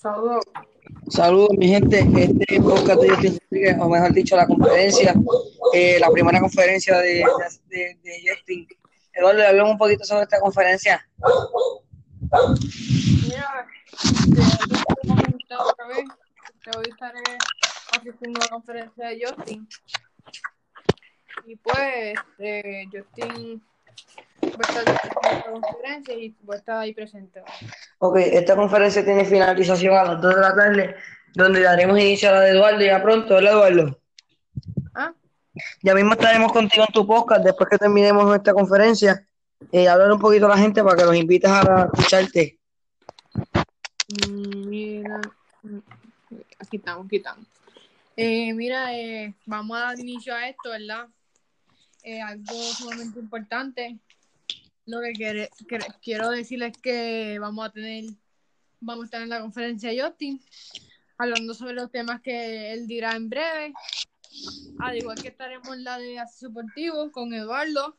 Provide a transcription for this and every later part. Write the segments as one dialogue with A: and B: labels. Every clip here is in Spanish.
A: Saludos.
B: Saludos, mi gente. Este podcast de Justin Rodríguez, o mejor dicho, la conferencia, eh, la primera conferencia de, de, de Justin. Eduardo, hablamos un poquito sobre esta conferencia.
A: Mira, este, que hoy estaré asistiendo a la conferencia de Justin. Y pues, eh, Justin esta conferencia y va a estar ahí presente.
B: Ok, esta conferencia tiene finalización a las 2 de la tarde, donde daremos inicio a la de Eduardo ya pronto, ¿verdad, Eduardo?
A: ¿Ah?
B: Ya mismo estaremos contigo en tu podcast después que terminemos nuestra conferencia. Eh, hablar un poquito a la gente para que los invites a escucharte.
A: Mm, Mira, mm, aquí estamos, aquí estamos. Eh, mira, eh, vamos a dar inicio a esto, ¿verdad? Eh, algo sumamente importante. Lo que quiere- que- quiero decirles es que vamos a tener, vamos a estar en la conferencia de Justin, hablando sobre los temas que él dirá en breve. Al igual que estaremos en la de acceso deportivo con Eduardo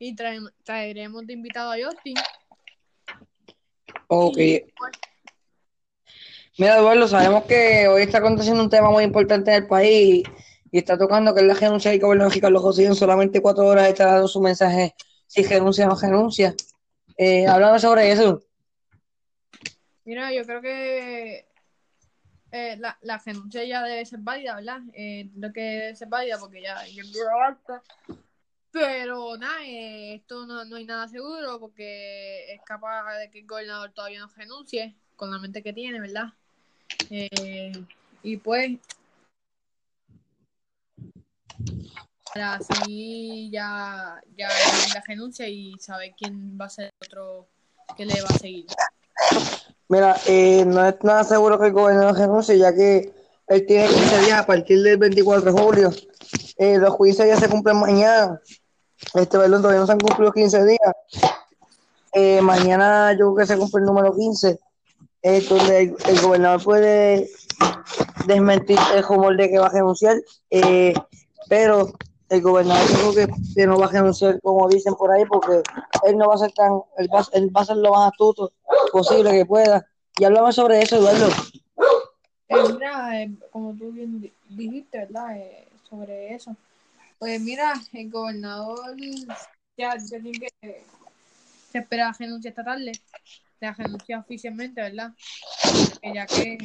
A: y traeremos de invitado a Justin.
B: Ok.
A: Y,
B: Mira, Eduardo, sabemos que hoy está aconteciendo un tema muy importante en el país y está tocando que es la renuncia del gobierno José en solamente cuatro horas está dando su mensaje si renuncia o no renuncia. Eh, sobre eso.
A: Mira, yo creo que eh, la, la renuncia ya debe ser válida, ¿verdad? Eh, lo que debe ser válida porque ya ya alta. Pero nada, eh, esto no, no hay nada seguro porque es capaz de que el gobernador todavía no renuncie con la mente que tiene, ¿verdad? Eh, y pues, para así ya, ya la renuncia y saber quién va a ser otro que le va a seguir.
B: Mira, eh, no es nada seguro que el gobernador renuncie, ya que él tiene 15 días a partir del 24 de julio. Eh, los juicios ya se cumplen mañana. Este, perdón, todavía no se han cumplido 15 días. Eh, mañana yo creo que se cumple el número 15, eh, donde el, el gobernador puede desmentir el rumor de que va a renunciar, pero el gobernador dijo que, que no va a renunciar como dicen por ahí, porque él no va a ser tan, él va, él va a ser lo más astuto posible que pueda. Y hablamos sobre eso, Eduardo.
A: Eh, mira, eh, como tú bien di- dijiste, ¿verdad? Eh, sobre eso. Pues mira, el gobernador ya, tiene que se espera renuncia esta tarde. La renuncia oficialmente, ¿verdad? Ya que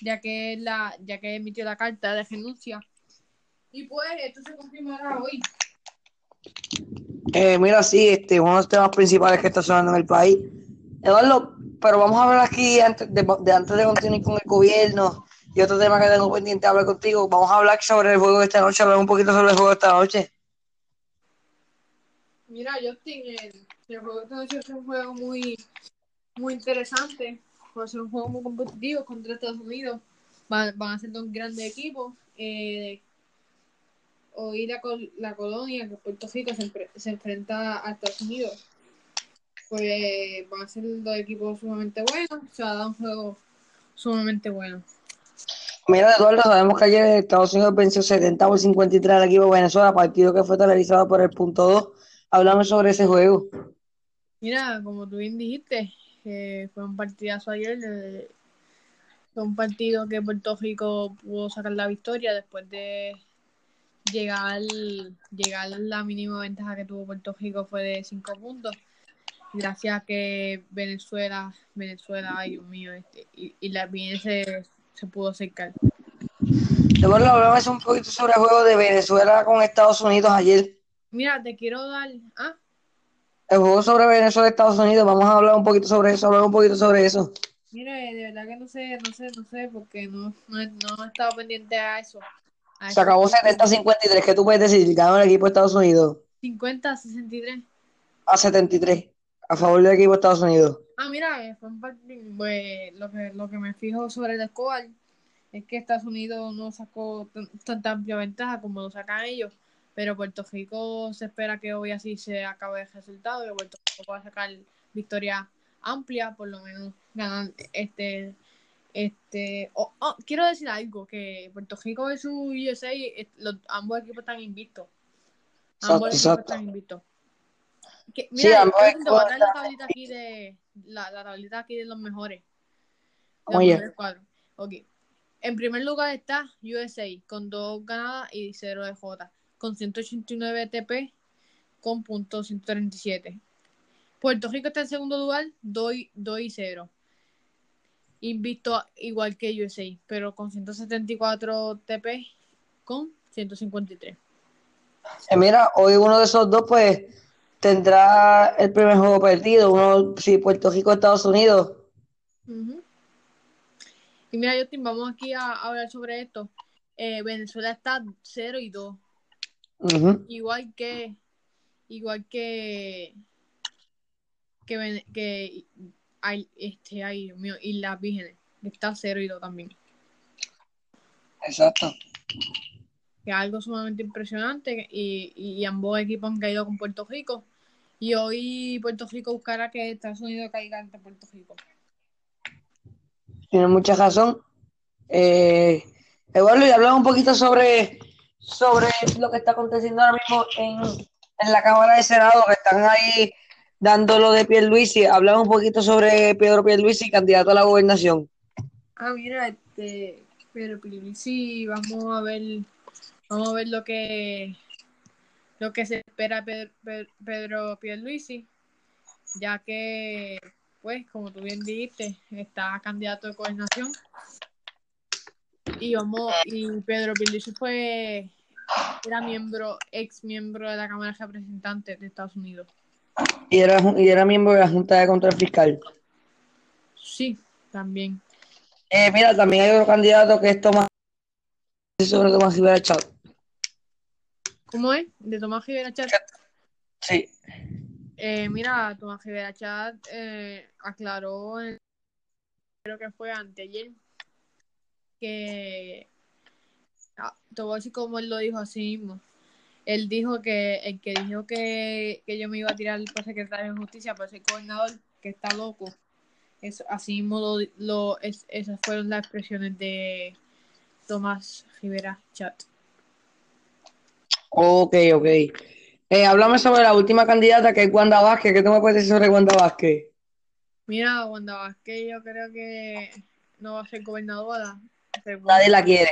A: ya que la ya que emitió la carta de renuncia. Y pues esto se confirmará hoy.
B: Eh, mira, sí, este, uno de los temas principales que está sonando en el país. Eduardo, pero vamos a hablar aquí antes de, de antes de continuar con el gobierno y otro tema que tengo pendiente de hablar contigo. Vamos a hablar sobre el juego de esta noche, hablar un poquito sobre el juego de esta noche.
A: Mira, Justin, el, el juego de esta noche es un juego muy, muy interesante. Va a ser un juego muy competitivo contra Estados Unidos. Van, van a ser dos grandes equipos. Eh, hoy la, col- la colonia, que Puerto Rico, se, enfre- se enfrenta a Estados Unidos. Pues van a ser dos equipos sumamente buenos. Se va a dar un juego sumamente bueno.
B: Mira, Eduardo, sabemos que ayer Estados Unidos venció 70 por 53 al equipo de Venezuela, partido que fue televisado por el punto 2. Hablamos sobre ese juego.
A: Mira, como tú bien dijiste, eh, fue un partidazo ayer. eh, fue un partido que Puerto Rico pudo sacar la victoria después de llegar, llegar la mínima ventaja que tuvo Puerto Rico fue de 5 puntos. Gracias a que Venezuela, Venezuela, ay Dios mío, este, y, y la bien se, se pudo acercar.
B: Eduardo, hablamos un poquito sobre el juego de Venezuela con Estados Unidos ayer.
A: Mira, te quiero dar. Ah,
B: El juego sobre Venezuela y Estados Unidos, vamos a hablar un poquito sobre eso, hablar un poquito sobre eso.
A: mira, de verdad que no sé, no sé, no sé, porque no, no, no he estado pendiente a eso. A
B: Se acabó 70-53, ¿qué tú puedes decir? Ganó el equipo de Estados Unidos
A: 50, 63.
B: a 73, a favor del equipo de Estados Unidos.
A: Ah, mira, eh, fue un partido. Pues, lo, que, lo que me fijo sobre el score es que Estados Unidos no sacó tan- tanta amplia ventaja como lo sacan ellos. Pero Puerto Rico se espera que hoy así se acabe el resultado, que Puerto Rico pueda sacar victoria amplia, por lo menos ganar este. Este, oh, oh, quiero decir algo, que Puerto Rico versus USA, eh, los- ambos equipos están invictos. Ambos
B: Exacto,
A: equipos
B: exacto.
A: están invictos. Que-
B: Sí,
A: mira,
B: ambos
A: yo
B: equipos
A: te voy a dar la tablita aquí de la, la tablita aquí de los mejores. los
B: Oye.
A: mejores cuatro. Ok. En primer lugar está USA con dos ganadas y 0 de J, con 189 TP con punto 137. Puerto Rico está en segundo lugar, 2 y, 2 y 0. Invicto igual que USA, pero con 174 TP con 153.
B: Eh, mira, hoy uno de esos dos, pues, tendrá el primer juego perdido. Uno, si Puerto Rico, Estados Unidos.
A: Y mira, Justin, vamos aquí a hablar sobre esto. Eh, Venezuela está 0 y 2.
B: Ujú.
A: igual que igual que que, que hay este ay Dios mío Islas Vírgenes que está 0 y 2 también
B: Exacto.
A: que es algo sumamente impresionante y, y ambos equipos han caído con Puerto Rico y hoy Puerto Rico buscará que Estados Unidos caiga ante Puerto Rico
B: Tiene mucha razón. Eh, Eduardo, y hablamos un poquito sobre, sobre lo que está aconteciendo ahora mismo en, en la Cámara de Senado, que están ahí dando lo de Pierluisi. Hablamos un poquito sobre Pedro Pierluisi, candidato a la gobernación.
A: ah mira este pero sí vamos a ver vamos a ver lo que lo que se espera Pedro, Pedro Pierluisi ya que pues como tú bien dijiste está candidato de gobernación y vamos y Pedro Pierluisi fue era miembro ex miembro de la Cámara de Representantes de Estados Unidos
B: Y era, y era miembro de la Junta de Control Fiscal.
A: sí también
B: Eh, mira, también hay otro candidato que es Tomás, sobre Tomás Rivera Chat.
A: ¿cómo es? de Tomás Rivera Chat
B: Sí.
A: Eh, mira, Tomás Rivera Chat eh, aclaró, en- creo que fue anteayer, que ah, te voy a decir cómo él lo dijo así mismo. Él dijo que el que dijo que, que yo me iba a tirar por secretario de justicia por ser gobernador, que está loco. Eso, así mismo lo, lo- es- esas fueron las expresiones de Tomás Rivera Chat.
B: Ok, ok. Eh, háblame sobre la última candidata que es Wanda Vázquez. ¿Qué tú me puedes decir sobre Wanda Vázquez?
A: Mira, Wanda Vázquez yo creo que no va a ser gobernadora.
B: Nadie la quiere.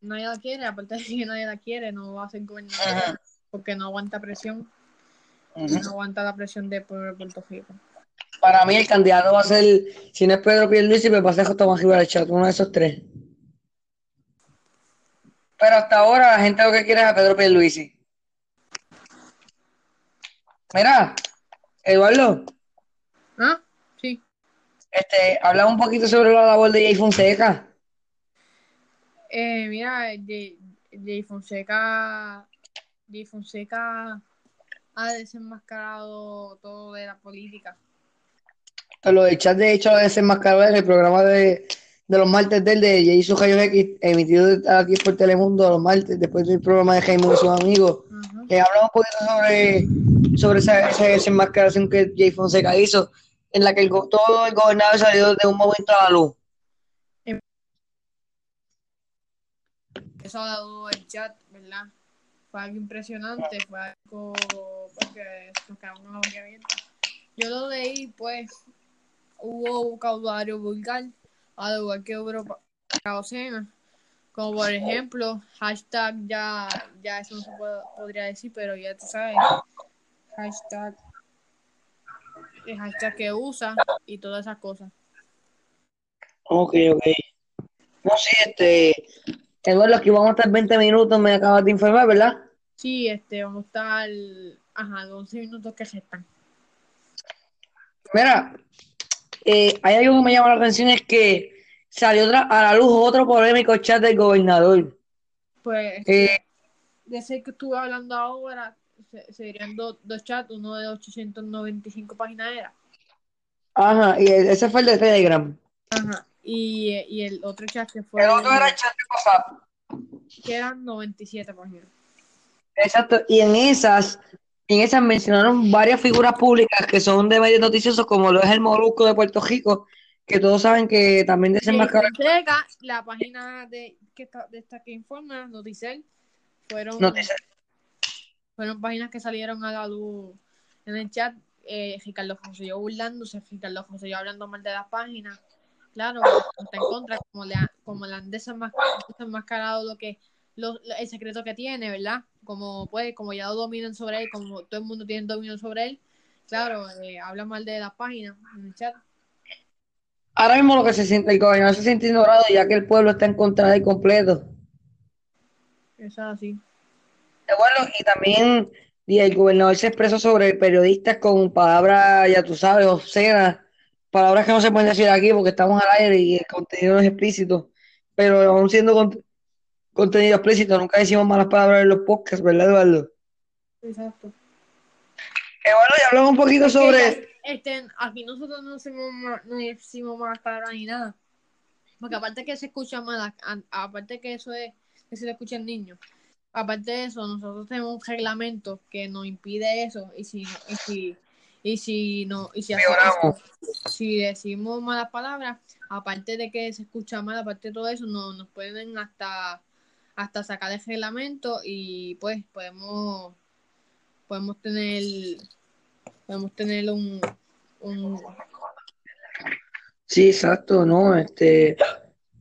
A: Nadie la quiere, aparte de que nadie la quiere, no va a ser gobernadora
B: Ajá.
A: porque no aguanta presión, no aguanta la presión de Puerto Rico.
B: Para mí el candidato va a ser, si no es Pedro Pierluisi, pues va a ser Tomás Rivera Chat, uno de esos tres. Pero hasta ahora la gente lo que quiere es a Pedro Pierluisi. Mira, Eduardo,
A: ¿Ah? Sí.
B: este, habla un poquito sobre la labor de Jay Fonseca.
A: Eh, mira, Jay, Jay Fonseca, Fonseca ha desenmascarado todo de la política.
B: Lo del chat, de hecho, lo desenmascaró en el programa de, de los martes del de Su Rayos X, emitido aquí por Telemundo los martes, después del programa de Jaime y sus amigos.
A: Ajá.
B: que habla un poquito sobre, sobre esa, esa desenmascaración que Jay Fonseca hizo, en la que el todo el gobernador salió de un momento a la luz.
A: Eso ha dado el chat, ¿verdad? Fue algo impresionante, fue algo porque nos quedamos con la boca. Yo lo leí, pues, hubo vocabulario vulgar, al igual que hubo docena, como por ejemplo, hashtag ya, ya eso no se podría decir, pero ya tú sabes, hashtag, el hashtag que usa y todas esas cosas.
B: Ok, ok. No sé, este, Eduardo, aquí vamos a estar 20 minutos, me acabas de informar, ¿verdad?
A: Sí, este, vamos a estar, ajá, los 11 minutos que restan.
B: Mira, eh, hay algo que me llama la atención, es que salió otra- a la luz otro polémico chat del gobernador.
A: Pues,
B: Eh,
A: de ese que estuve hablando ahora, se, serían dos, dos chats, uno de 895 páginas era.
B: ajá, y ese fue el de Telegram.
A: Ajá. Y, y el otro chat que fue
B: El otro era el chat de WhatsApp.
A: que eran 97 páginas.
B: Exacto, y en esas, en esas mencionaron varias figuras públicas que son de medios noticiosos, como lo es el Molusco de Puerto Rico, que todos saben que también.
A: Fonseca, la página de, que está, de esta que informa, Noticel, fueron, fueron páginas que salieron a la luz en el chat. Eh, Ricardo José yo burlándose, Ricardo José yo hablando mal de las páginas. Claro, está en contra, como le, como le han desenmascarado lo que lo, el secreto que tiene, ¿verdad? Como pues, como ya lo dominan sobre él, como todo el mundo tiene dominio sobre él, claro, eh, habla mal de las páginas en el chat.
B: Ahora mismo lo que se siente, el gobernador se siente ignorado ya que el pueblo está en contra de él completo.
A: Es así.
B: Bueno, y también y el gobernador se expresó sobre periodistas con palabras, ya tú sabes, obscenas, palabras que no se pueden decir aquí porque estamos al aire y el contenido no es explícito, pero aún siendo contenido explícito, nunca decimos malas palabras en los podcasts, ¿verdad, Eduardo?
A: Exacto.
B: Eduardo, ya hablamos un poquito sobre...
A: Este, aquí nosotros no decimos, no decimos malas palabras ni nada, porque aparte que se escucha mal, aparte que eso es que se le escucha al niño, aparte de eso, nosotros tenemos un reglamento que nos impide eso y si y si y si no y si, si decimos malas palabras, aparte de que se escucha mal, aparte de todo eso, no, nos pueden hasta hasta sacar el reglamento y pues podemos podemos tener podemos tener un, un
B: Sí, exacto, no, este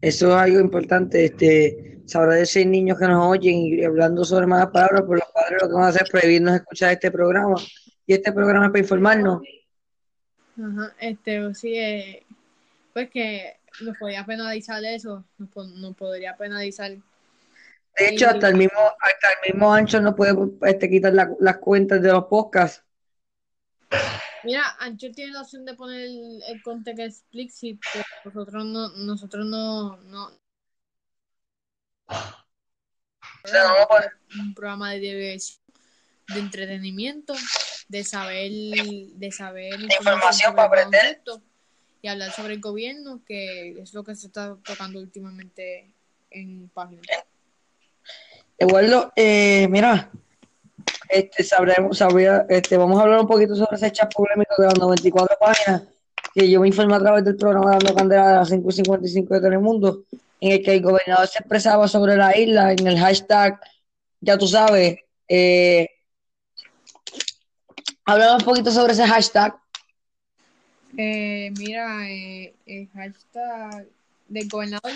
B: eso es algo importante, este, sabrá de seis niños que nos oyen y hablando sobre malas palabras, pues los padres lo que van a hacer es prohibirnos escuchar este programa. Y este programa es para informarnos.
A: Ajá, este, sí, eh, pues que nos podría penalizar eso, nos, podría penalizar.
B: De hecho, hasta el mismo, hasta el mismo Ancho no puede este, quitar las cuentas de los podcasts.
A: Mira, Ancho tiene la opción de poner el, el contenido explicit, pero nosotros no, nosotros no, no. Un programa de de entretenimiento, de saber, de saber
B: información para aprender
A: y hablar sobre el gobierno, que es lo que se está tocando últimamente en páginas.
B: Eduardo, eh, mira, este, sabremos, sabría, este, vamos a hablar un poquito sobre ese chat polémico de las 94 páginas que yo me informé a través del programa Dando Candela de las 5.55 de Telemundo, en el que el gobernador se expresaba sobre la isla en el hashtag, ya tú sabes, eh, hablamos un poquito sobre ese hashtag.
A: Eh, mira, eh, el hashtag del gobernador.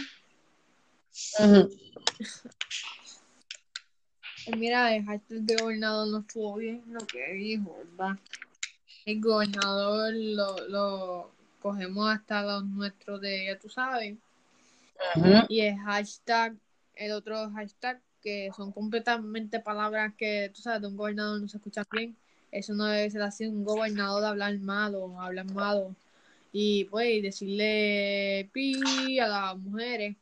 A: Mira, el del gobernador no estuvo bien lo que dijo, ¿verdad? El gobernador lo, lo cogemos hasta los nuestros de, ya tú sabes. Y el hashtag, el otro hashtag, que son completamente palabras que, tú sabes, de un gobernador no se escucha bien. Eso no debe ser así, un gobernador de hablar malo, hablar malo. Y pues decirle pi a las mujeres,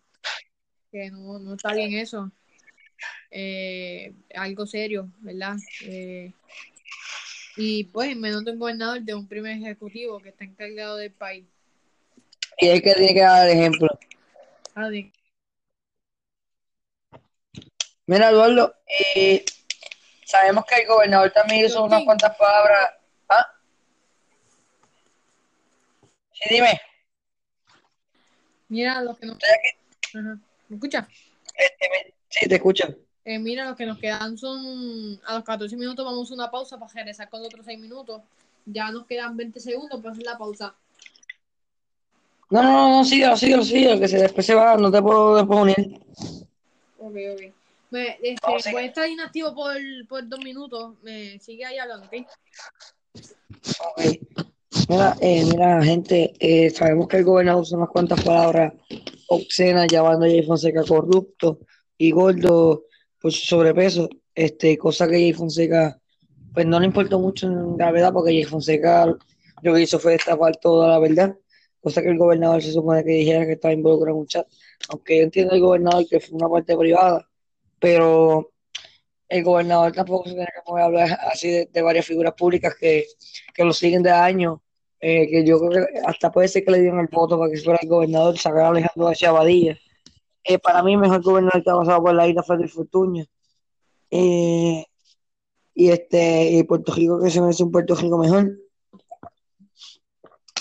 A: que no, no está bien eso eh, algo serio, ¿verdad? Eh, y pues menos de un gobernador, de un primer ejecutivo que está encargado del país.
B: Y es que tiene que dar ejemplo.
A: Ah,
B: Mira, Eduardo, eh, sabemos que el gobernador también hizo unas cuantas palabras. ¿Ah? Sí, dime.
A: Mira, lo que nos... ¿Me escucha?
B: Este, sí, te escucho.
A: Eh, mira, lo que nos quedan son. A los 14 minutos vamos a una pausa para regresar con otros 6 minutos. Ya nos quedan 20 segundos para hacer la pausa.
B: No, no, no, no síguelo, síguelo, síguelo, que se, después se va, no te puedo después unir.
A: Ok, ok. Me, este, voy a estar inactivo por, por dos minutos. Me sigue ahí hablando, ¿ok?
B: Mira, eh, mira, gente, eh, sabemos que el gobernador usa unas cuantas palabras obscenas llamando a Jay Fonseca corrupto y gordo por su sobrepeso, este, cosa que Jay Fonseca, pues no le importó mucho en gravedad, porque Jay Fonseca lo que hizo fue destapar toda la verdad, cosa que el gobernador se supone que dijera que estaba involucrado en un chat, aunque yo entiendo el gobernador que fue una parte privada, pero el gobernador tampoco se tiene que poner a hablar así de, varias figuras públicas que, lo siguen de años, eh, que yo creo que hasta puede ser que le dieron el voto para que fuera el gobernador, sacar a Alejandro García Abadilla eh, para mí, mejor gobernador que ha pasado por la isla fue el Fortuño. Eh, y este y Puerto Rico que se merece un Puerto Rico mejor.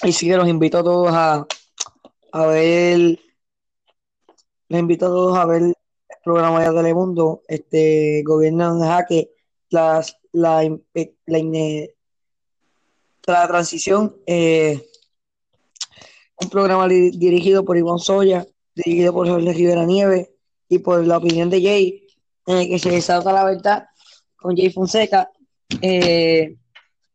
B: Y sí que los invito a todos a, a ver, les invito a todos a ver el programa de Telemundo, este gobierno en jaque, la, la, la, transición, eh, un programa dirigido por Iván Soya, dirigido por Jorge Rivera Nieve y por la opinión de Jay, en el que se desata la verdad con Jay Fonseca. Eh,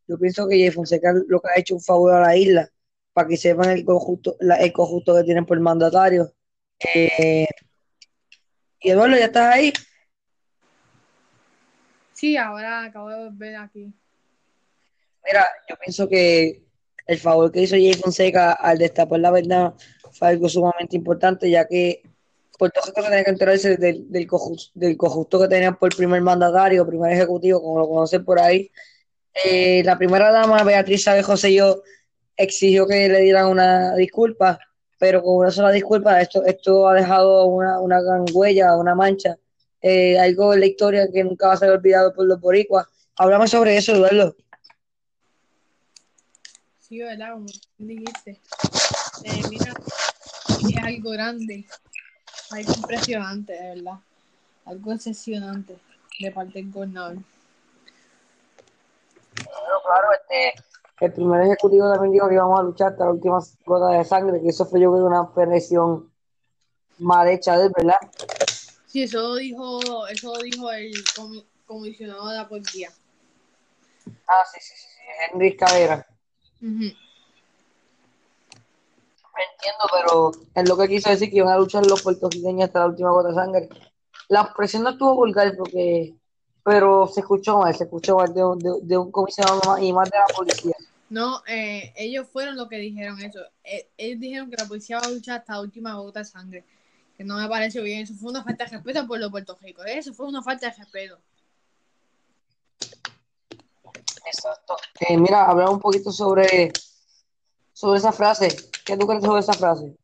B: yo pienso que Jay Fonseca lo que ha hecho un favor a la isla, para que sepan el conjunto, el conjunto que tienen por mandatario. Eh, y Eduardo, ¿ya estás ahí?
A: Sí, ahora acabo de ver aquí.
B: Mira, yo pienso que el favor que hizo Jay Fonseca al destapar la verdad fue algo sumamente importante, ya que Puerto Rico tenía que enterarse del, del, conjunto que tenían por primer mandatario, primer ejecutivo, como lo conocen por ahí. Eh, la primera dama, Beatriz Sabe José, yo exigió que le dieran una disculpa, pero con una sola disculpa, esto, esto ha dejado una, una gran huella, una mancha, eh, algo en la historia que nunca va a ser olvidado por los boricuas. Hablamos sobre eso, Eduardo.
A: Sí, ¿verdad? Como dijiste. Eh, mira, es algo grande, algo impresionante, de verdad. Algo excepcionante de parte del gobernador.
B: Bueno, claro, este, el primer ejecutivo también dijo que íbamos a luchar hasta la última gota de sangre, que eso fue yo creo una presión mal hecha de verdad.
A: Sí, eso dijo, eso dijo el comisionado de la policía.
B: Ah, sí, sí, sí, Henry Cabera. Entiendo, pero es lo que quiso decir que iban a luchar los puertorriqueños hasta la última gota de sangre. La expresión no estuvo vulgar porque, pero se escuchó mal, se escuchó mal de, de, un comisionado y más de la policía.
A: No, eh, ellos fueron los que dijeron eso. Eh, ellos dijeron que la policía va a luchar hasta la última gota de sangre. Que no me pareció bien. Eso fue una falta de respeto por los Puerto Rico. Eso fue una falta de respeto.
B: Exacto. Eh, mira, hablar un poquito sobre, sobre esa frase. ¿Qué tú crees sobre esa frase?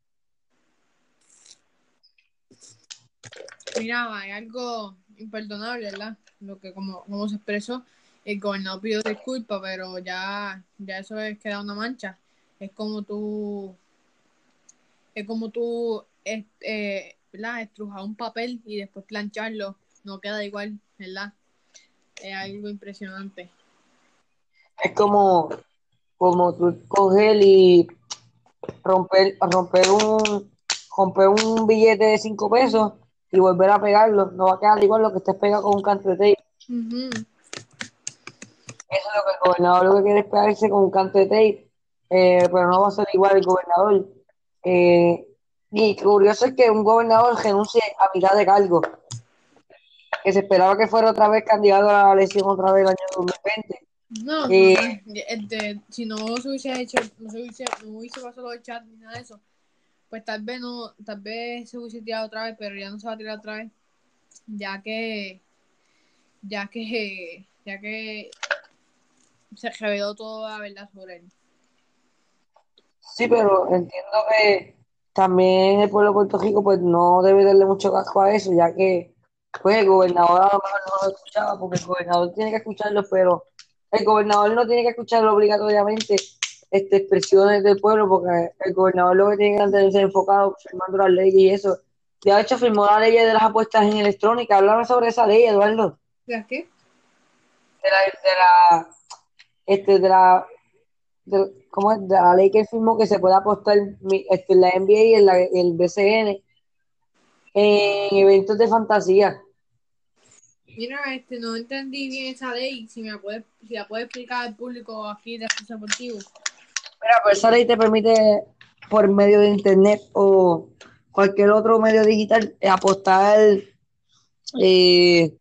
A: Mira, hay algo imperdonable, ¿verdad? Lo que como, como se expresó, el gobernador pidió disculpas, pero ya, ya eso es queda una mancha. Es como tú, es como tú, eh, ¿verdad? Estrujar un papel y después plancharlo, no queda igual, ¿verdad? Es algo impresionante
B: es como, como tú coger y romper, romper un romper un billete de 5 pesos y volver a pegarlo. No va a quedar igual lo que estés pegado con un canto de tape. Eso es lo que el gobernador lo que quiere es pegarse con un canto de tape, eh, pero no va a ser igual el gobernador. Eh, y curioso es que un gobernador renuncie a mitad de cargo. Que se esperaba que fuera otra vez candidato a la elección otra vez el año 2020
A: no, eh, este, si no se hubiese hecho, no se hubiese, no hubiese pasado el chat ni nada de eso, pues tal vez no, tal vez se hubiese tirado otra vez, pero ya no se va a tirar otra vez, ya que, ya que, ya que se reveló toda la verdad sobre él.
B: Sí, pero entiendo que también el pueblo de Puerto Rico pues no debe darle mucho casco a eso, ya que pues el gobernador a lo mejor no lo escuchaba, porque el gobernador tiene que escucharlo, pero el gobernador no tiene que escuchar obligatoriamente este, expresiones del pueblo, porque el gobernador lo que tiene que mantenerse enfocado firmando las leyes y eso. De hecho, firmó la ley de las apuestas en electrónica. Háblame sobre esa ley, Eduardo.
A: ¿De qué?
B: De la, de la, este, de la, ¿cómo es? De la ley que firmó que se puede apostar este, en la NBA y en la, el BCN en eventos de fantasía.
A: Mira, este, no entendí bien esa ley. Si me puede, si la puede explicar al público aquí de Esfuerzo Deportivo.
B: Mira, pues esa ley te permite, por medio de internet o cualquier otro medio digital, apostar eh,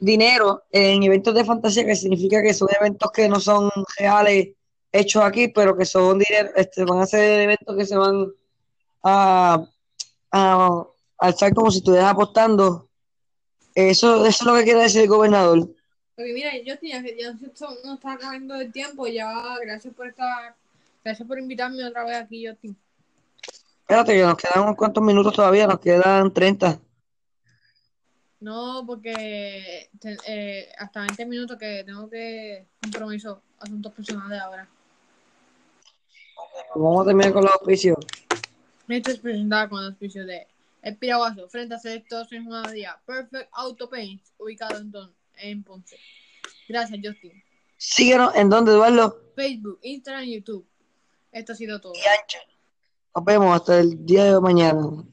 B: dinero en eventos de fantasía, que significa que son eventos que no son reales hechos aquí, pero que son dinero, este, van a ser eventos que se van a, a alzar como si estuvieras apostando eso, eso es lo que quiere decir el gobernador.
A: Porque mira, yo ya, ya no está acabando el tiempo, ya gracias por estar, gracias por invitarme otra vez aquí, Justin.
B: Espérate, que nos quedan unos cuantos minutos todavía, nos quedan 30.
A: No, porque eh, hasta 20 minutos que tengo que compromiso, asuntos personales ahora.
B: Vamos a terminar con los auspicios.
A: Esto es presentado con los auspicios de el Piraguazo, frente a Selectos en día. Perfect Auto Paint, ubicado en, en Ponce. Gracias, Justin.
B: Síguenos en donde, Eduardo.
A: Facebook, Instagram y YouTube. Esto ha sido todo.
B: Y Anchor. Nos vemos hasta el día de mañana.